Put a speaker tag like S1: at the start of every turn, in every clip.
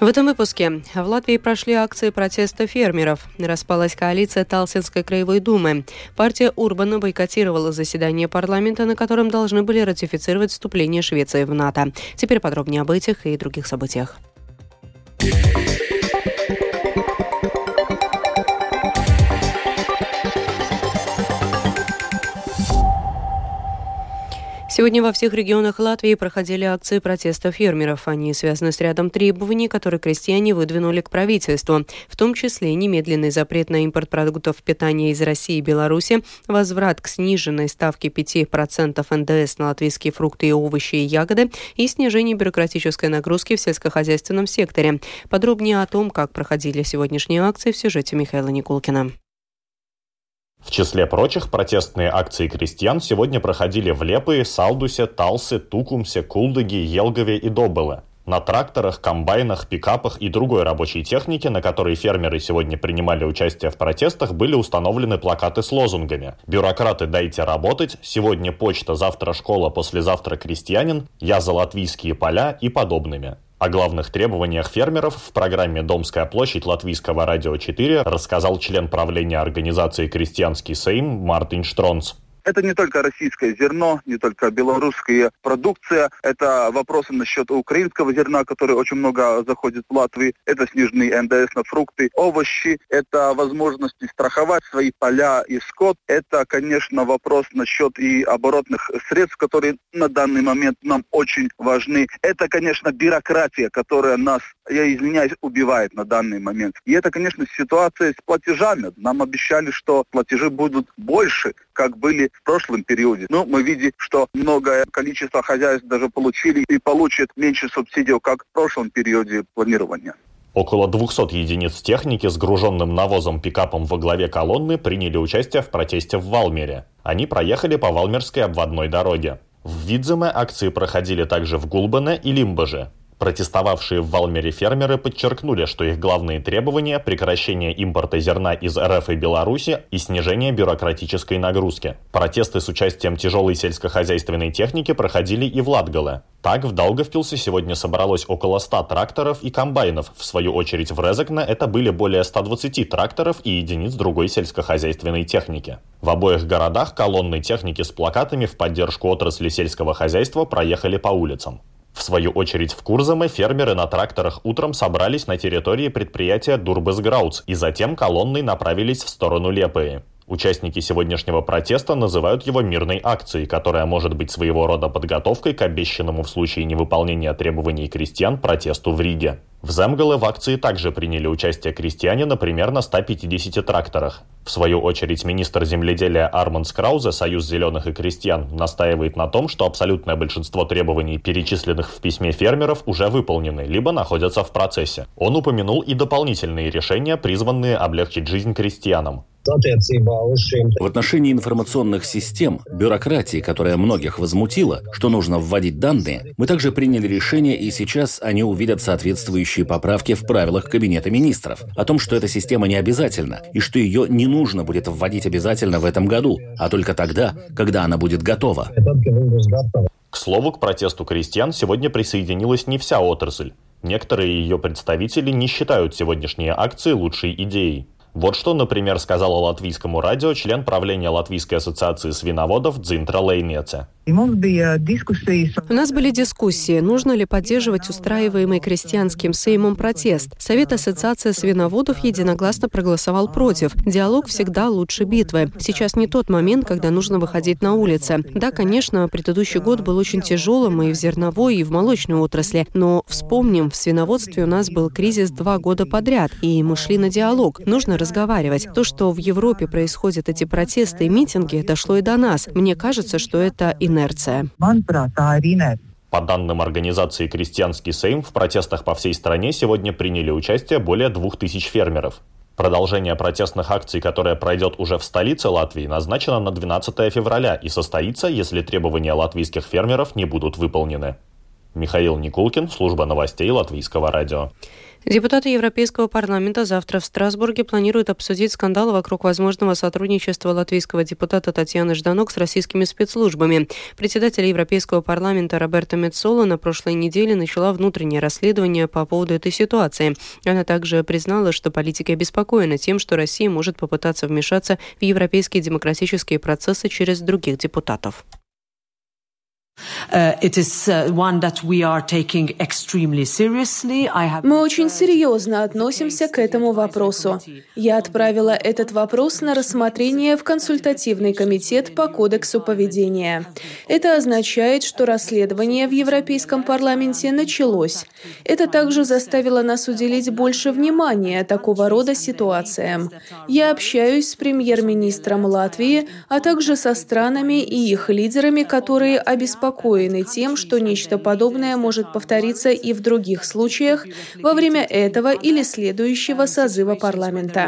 S1: В этом выпуске в Латвии прошли акции протеста фермеров. Распалась коалиция Талсинской краевой думы. Партия Урбана бойкотировала заседание парламента, на котором должны были ратифицировать вступление Швеции в НАТО. Теперь подробнее об этих и других событиях. Сегодня во всех регионах Латвии проходили акции протеста фермеров. Они связаны с рядом требований, которые крестьяне выдвинули к правительству, в том числе немедленный запрет на импорт продуктов питания из России и Беларуси, возврат к сниженной ставке 5% НДС на латвийские фрукты и овощи и ягоды и снижение бюрократической нагрузки в сельскохозяйственном секторе. Подробнее о том, как проходили сегодняшние акции в сюжете Михаила Никулкина.
S2: В числе прочих протестные акции крестьян сегодня проходили в Лепые, Салдусе, Талсе, Тукумсе, Кулдыге, Елгове и Добыле. На тракторах, комбайнах, пикапах и другой рабочей технике, на которой фермеры сегодня принимали участие в протестах, были установлены плакаты с лозунгами «Бюрократы, дайте работать», «Сегодня почта, завтра школа, послезавтра крестьянин», «Я за латвийские поля» и подобными. О главных требованиях фермеров в программе «Домская площадь» Латвийского радио 4 рассказал член правления организации «Крестьянский Сейм» Мартин Штронц.
S3: Это не только российское зерно, не только белорусская продукция. Это вопросы насчет украинского зерна, который очень много заходит в Латвию. Это сниженный НДС на фрукты, овощи. Это возможности страховать свои поля и скот. Это, конечно, вопрос насчет и оборотных средств, которые на данный момент нам очень важны. Это, конечно, бюрократия, которая нас, я извиняюсь, убивает на данный момент. И это, конечно, ситуация с платежами. Нам обещали, что платежи будут больше, как были в прошлом периоде. Но мы видим, что многое количество хозяйств даже получили и получат меньше субсидий, как в прошлом периоде планирования.
S2: Около 200 единиц техники с груженным навозом пикапом во главе колонны приняли участие в протесте в Валмере. Они проехали по Валмерской обводной дороге. В Видземе акции проходили также в Гулбане и Лимбаже. Протестовавшие в Валмере фермеры подчеркнули, что их главные требования – прекращение импорта зерна из РФ и Беларуси и снижение бюрократической нагрузки. Протесты с участием тяжелой сельскохозяйственной техники проходили и в Латгале. Так, в Даугавпилсе сегодня собралось около 100 тракторов и комбайнов. В свою очередь в Резекне это были более 120 тракторов и единиц другой сельскохозяйственной техники. В обоих городах колонны техники с плакатами в поддержку отрасли сельского хозяйства проехали по улицам. В свою очередь в Курзаме фермеры на тракторах утром собрались на территории предприятия Дурбесграудс и затем колонной направились в сторону Лепые. Участники сегодняшнего протеста называют его мирной акцией, которая может быть своего рода подготовкой к обещанному в случае невыполнения требований крестьян протесту в Риге. В Земгале в акции также приняли участие крестьяне, на 150 тракторах. В свою очередь, министр земледелия Арман Скраузе, Союз зеленых и крестьян, настаивает на том, что абсолютное большинство требований, перечисленных в письме фермеров, уже выполнены, либо находятся в процессе. Он упомянул и дополнительные решения, призванные облегчить жизнь крестьянам.
S4: В отношении информационных систем, бюрократии, которая многих возмутила, что нужно вводить данные, мы также приняли решение, и сейчас они увидят соответствующие поправки в правилах Кабинета министров о том, что эта система не обязательна, и что ее не нужно будет вводить обязательно в этом году, а только тогда, когда она будет готова.
S2: К слову, к протесту крестьян сегодня присоединилась не вся отрасль. Некоторые ее представители не считают сегодняшние акции лучшей идеей. Вот что, например, сказала латвийскому радио член правления Латвийской ассоциации свиноводов Дзинтра Лейнеце.
S1: У нас были дискуссии, нужно ли поддерживать устраиваемый крестьянским сеймом протест. Совет Ассоциации свиноводов единогласно проголосовал против. Диалог всегда лучше битвы. Сейчас не тот момент, когда нужно выходить на улицы. Да, конечно, предыдущий год был очень тяжелым и в зерновой, и в молочной отрасли. Но вспомним, в свиноводстве у нас был кризис два года подряд, и мы шли на диалог. Нужно разговаривать. То, что в Европе происходят эти протесты и митинги, дошло и до нас. Мне кажется, что это инерция.
S2: По данным организации «Крестьянский Сейм», в протестах по всей стране сегодня приняли участие более двух тысяч фермеров. Продолжение протестных акций, которое пройдет уже в столице Латвии, назначено на 12 февраля и состоится, если требования латвийских фермеров не будут выполнены. Михаил Никулкин, служба новостей Латвийского радио.
S1: Депутаты Европейского парламента завтра в Страсбурге планируют обсудить скандал вокруг возможного сотрудничества латвийского депутата Татьяны Жданок с российскими спецслужбами. Председатель Европейского парламента Роберта Мецола на прошлой неделе начала внутреннее расследование по поводу этой ситуации. Она также признала, что политики обеспокоены тем, что Россия может попытаться вмешаться в европейские демократические процессы через других депутатов.
S5: Мы очень серьезно относимся к этому вопросу. Я отправила этот вопрос на рассмотрение в консультативный комитет по кодексу поведения. Это означает, что расследование в Европейском парламенте началось. Это также заставило нас уделить больше внимания такого рода ситуациям. Я общаюсь с премьер-министром Латвии, а также со странами и их лидерами, которые обеспокоены обеспокоены тем, что нечто подобное может повториться и в других случаях во время этого или следующего созыва парламента.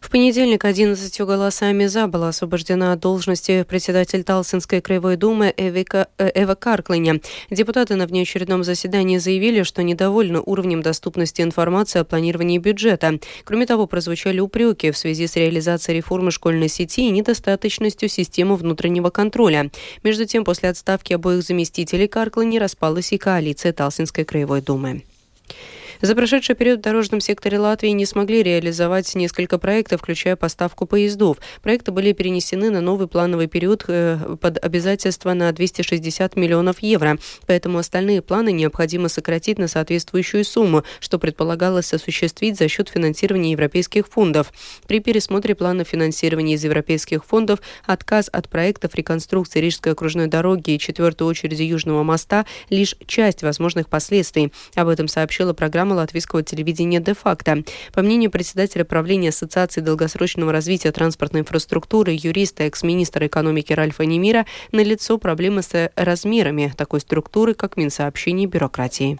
S1: В понедельник 11 голосами «за» была освобождена от должности председатель Талсинской краевой думы Эвика, э, Эва Карклиня. Депутаты на внеочередном заседании заявили, что недовольны уровнем доступности информации о планировании бюджета. Кроме того, прозвучали упреки в связи с реализацией реформы школьной сети и недостаточностью системы внутреннего контроля. Между тем, после отставки обоих заместителей Карклини распалась и коалиция Талсинской краевой думы. За прошедший период в дорожном секторе Латвии не смогли реализовать несколько проектов, включая поставку поездов. Проекты были перенесены на новый плановый период э, под обязательство на 260 миллионов евро. Поэтому остальные планы необходимо сократить на соответствующую сумму, что предполагалось осуществить за счет финансирования европейских фондов. При пересмотре плана финансирования из европейских фондов отказ от проектов реконструкции Рижской окружной дороги и четвертой очереди Южного моста лишь часть возможных последствий. Об этом сообщила программа программы латвийского телевидения «Де-факто». По мнению председателя правления Ассоциации долгосрочного развития транспортной инфраструктуры, юриста, экс-министра экономики Ральфа Немира, налицо проблемы с размерами такой структуры, как Минсообщение бюрократии.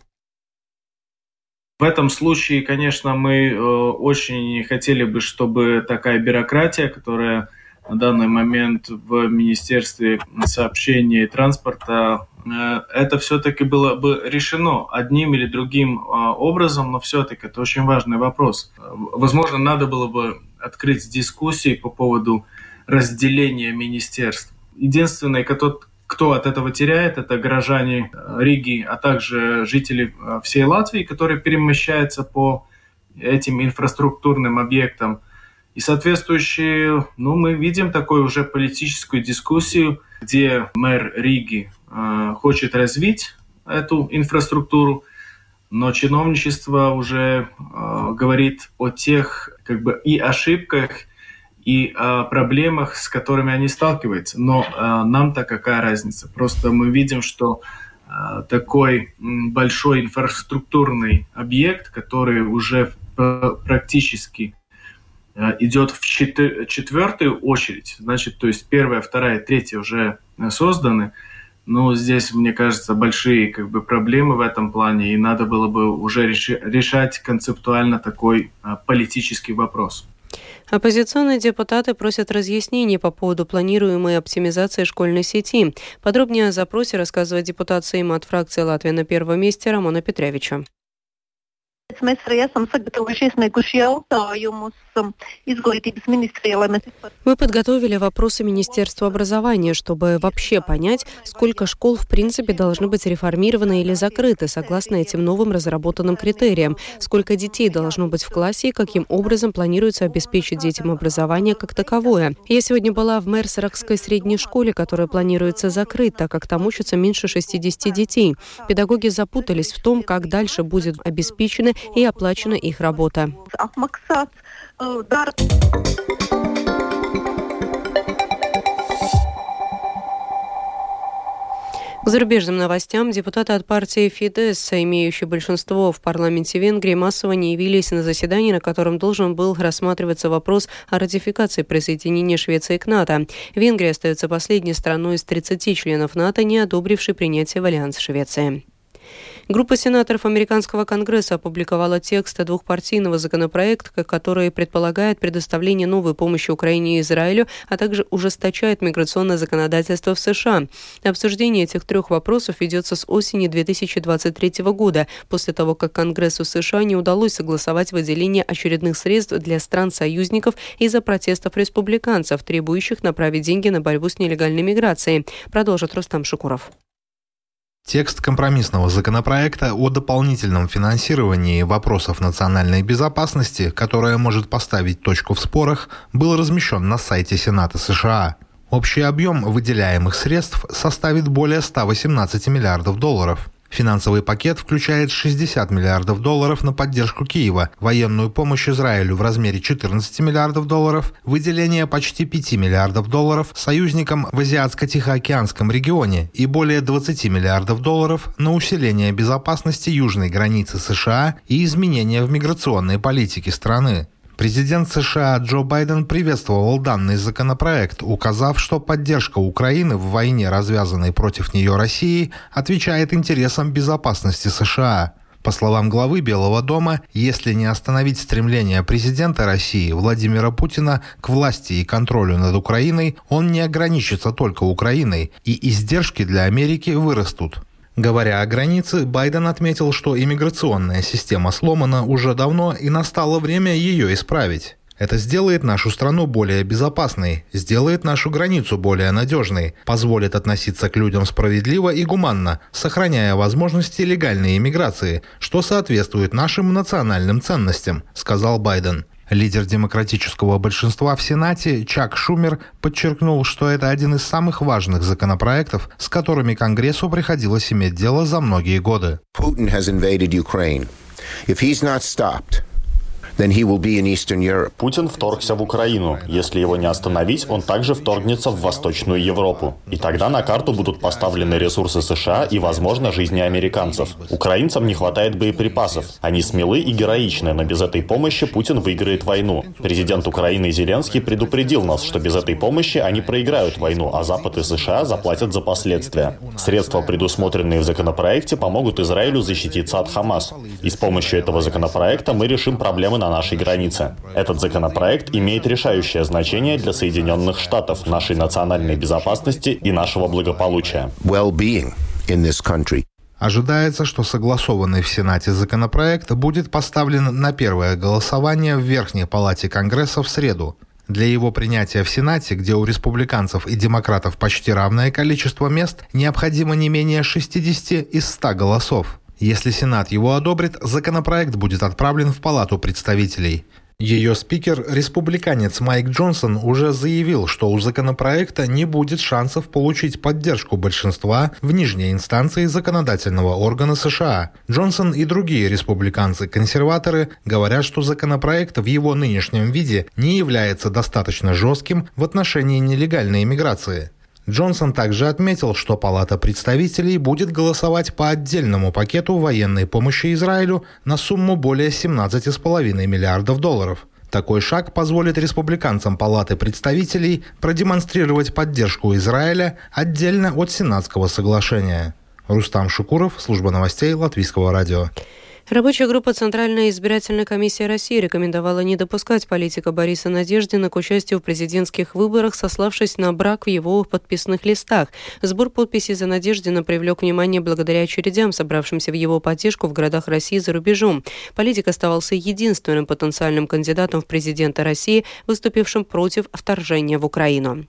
S6: В этом случае, конечно, мы э, очень хотели бы, чтобы такая бюрократия, которая на данный момент в Министерстве сообщений и транспорта Э, это все-таки было бы решено одним или другим а, образом, но все-таки это очень важный вопрос. Возможно, надо было бы открыть дискуссии по поводу разделения министерств. Единственный, кто, кто от этого теряет, это горожане э, Риги, а также жители э, всей Латвии, которые перемещаются по этим инфраструктурным объектам. И соответствующие, ну, мы видим такую уже политическую дискуссию, где мэр Риги Э, хочет развить эту инфраструктуру, но чиновничество уже э, говорит о тех как бы и ошибках, и о проблемах, с которыми они сталкиваются. Но э, нам-то какая разница? Просто мы видим, что э, такой большой инфраструктурный объект, который уже практически э, идет в четвертую очередь, значит, то есть первая, вторая, третья уже созданы, ну, здесь, мне кажется, большие как бы, проблемы в этом плане, и надо было бы уже решать концептуально такой а, политический вопрос.
S1: Оппозиционные депутаты просят разъяснений по поводу планируемой оптимизации школьной сети. Подробнее о запросе рассказывает депутат Сейма от фракции «Латвия на первом месте» Рамона Петревича.
S7: Mēs arī esam sagatavojuši iesnieguši jautājumus
S1: Мы подготовили вопросы Министерства образования, чтобы вообще понять, сколько школ в принципе должны быть реформированы или закрыты согласно этим новым разработанным критериям, сколько детей должно быть в классе и каким образом планируется обеспечить детям образование как таковое. Я сегодня была в Мерсерахской средней школе, которая планируется закрыть, так как там учатся меньше 60 детей. Педагоги запутались в том, как дальше будет обеспечена и оплачена их работа. К зарубежным новостям депутаты от партии Фидес, имеющие большинство в парламенте Венгрии, массово не явились на заседании, на котором должен был рассматриваться вопрос о ратификации присоединения Швеции к НАТО. Венгрия остается последней страной из 30 членов НАТО, не одобрившей принятие в альянс Швеции. Группа сенаторов Американского конгресса опубликовала текст двухпартийного законопроекта, который предполагает предоставление новой помощи Украине и Израилю, а также ужесточает миграционное законодательство в США. Обсуждение этих трех вопросов ведется с осени 2023 года, после того, как Конгрессу США не удалось согласовать выделение очередных средств для стран-союзников из-за протестов республиканцев, требующих направить деньги на борьбу с нелегальной миграцией. Продолжит Рустам Шукуров.
S8: Текст компромиссного законопроекта о дополнительном финансировании вопросов национальной безопасности, которое может поставить точку в спорах, был размещен на сайте Сената США. Общий объем выделяемых средств составит более 118 миллиардов долларов. Финансовый пакет включает 60 миллиардов долларов на поддержку Киева, военную помощь Израилю в размере 14 миллиардов долларов, выделение почти 5 миллиардов долларов союзникам в Азиатско-Тихоокеанском регионе и более 20 миллиардов долларов на усиление безопасности южной границы США и изменения в миграционной политике страны. Президент США Джо Байден приветствовал данный законопроект, указав, что поддержка Украины в войне, развязанной против нее России, отвечает интересам безопасности США. По словам главы Белого дома, если не остановить стремление президента России Владимира Путина к власти и контролю над Украиной, он не ограничится только Украиной, и издержки для Америки вырастут. Говоря о границе, Байден отметил, что иммиграционная система сломана уже давно и настало время ее исправить. Это сделает нашу страну более безопасной, сделает нашу границу более надежной, позволит относиться к людям справедливо и гуманно, сохраняя возможности легальной иммиграции, что соответствует нашим национальным ценностям, сказал Байден. Лидер демократического большинства в Сенате Чак Шумер подчеркнул, что это один из самых важных законопроектов, с которыми Конгрессу приходилось иметь дело за многие годы. Putin has invaded Ukraine.
S2: If he's not stopped, Путин вторгся в Украину. Если его не остановить, он также вторгнется в Восточную Европу. И тогда на карту будут поставлены ресурсы США и, возможно, жизни американцев. Украинцам не хватает боеприпасов. Они смелы и героичны, но без этой помощи Путин выиграет войну. Президент Украины Зеленский предупредил нас, что без этой помощи они проиграют войну, а Запад и США заплатят за последствия. Средства, предусмотренные в законопроекте, помогут Израилю защититься от Хамас. И с помощью этого законопроекта мы решим проблемы на нашей границе. Этот законопроект имеет решающее значение для Соединенных Штатов, нашей национальной безопасности и нашего благополучия.
S8: Ожидается, что согласованный в Сенате законопроект будет поставлен на первое голосование в Верхней Палате Конгресса в среду. Для его принятия в Сенате, где у республиканцев и демократов почти равное количество мест, необходимо не менее 60 из 100 голосов. Если Сенат его одобрит, законопроект будет отправлен в Палату представителей. Ее спикер, республиканец Майк Джонсон, уже заявил, что у законопроекта не будет шансов получить поддержку большинства в нижней инстанции законодательного органа США. Джонсон и другие республиканцы-консерваторы говорят, что законопроект в его нынешнем виде не является достаточно жестким в отношении нелегальной иммиграции. Джонсон также отметил, что Палата представителей будет голосовать по отдельному пакету военной помощи Израилю на сумму более 17,5 миллиардов долларов. Такой шаг позволит республиканцам Палаты представителей продемонстрировать поддержку Израиля отдельно от Сенатского соглашения. Рустам Шукуров, служба новостей Латвийского радио.
S1: Рабочая группа Центральной избирательной комиссии России рекомендовала не допускать политика Бориса Надеждина к участию в президентских выборах, сославшись на брак в его подписных листах. Сбор подписей за Надеждина привлек внимание благодаря очередям, собравшимся в его поддержку в городах России за рубежом. Политик оставался единственным потенциальным кандидатом в президенты России, выступившим против вторжения в Украину.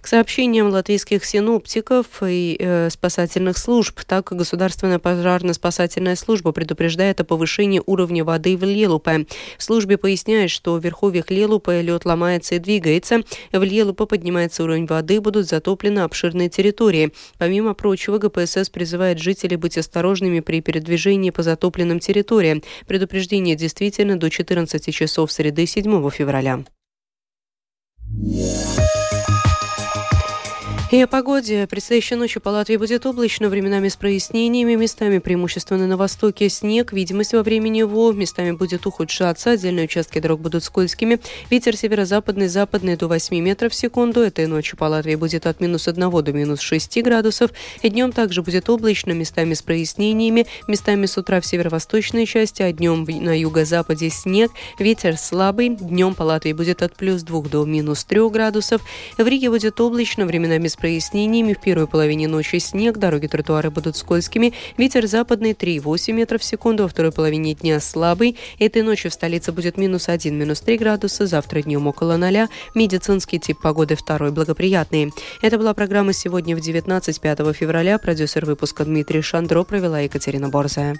S1: К сообщениям латвийских синоптиков и э, спасательных служб, так Государственная пожарно-спасательная служба предупреждает о повышении уровня воды в Лелупе. В службе поясняют, что в верховьях Лелупе лед ломается и двигается. В Лелупе поднимается уровень воды, будут затоплены обширные территории. Помимо прочего, ГПСС призывает жителей быть осторожными при передвижении по затопленным территориям. Предупреждение действительно до 14 часов среды 7 февраля. И о погоде. Предстоящей ночью по Латвии будет облачно, временами с прояснениями, местами преимущественно на востоке снег, видимость во времени его, местами будет ухудшаться, отдельные участки дорог будут скользкими. Ветер северо-западный, западный до 8 метров в секунду. Этой ночью по Латвии будет от минус 1 до минус 6 градусов. И днем также будет облачно, местами с прояснениями, местами с утра в северо-восточной части, а днем на юго-западе снег. Ветер слабый. Днем по Латвии будет от плюс 2 до минус 3 градусов. В Риге будет облачно, временами с прояснениями. В первой половине ночи снег, дороги тротуары будут скользкими. Ветер западный 3,8 метров в секунду, во второй половине дня слабый. Этой ночью в столице будет минус 1, минус 3 градуса, завтра днем около 0. Медицинский тип погоды второй благоприятный. Это была программа «Сегодня в 19 5 февраля». Продюсер выпуска Дмитрий Шандро провела Екатерина Борзая.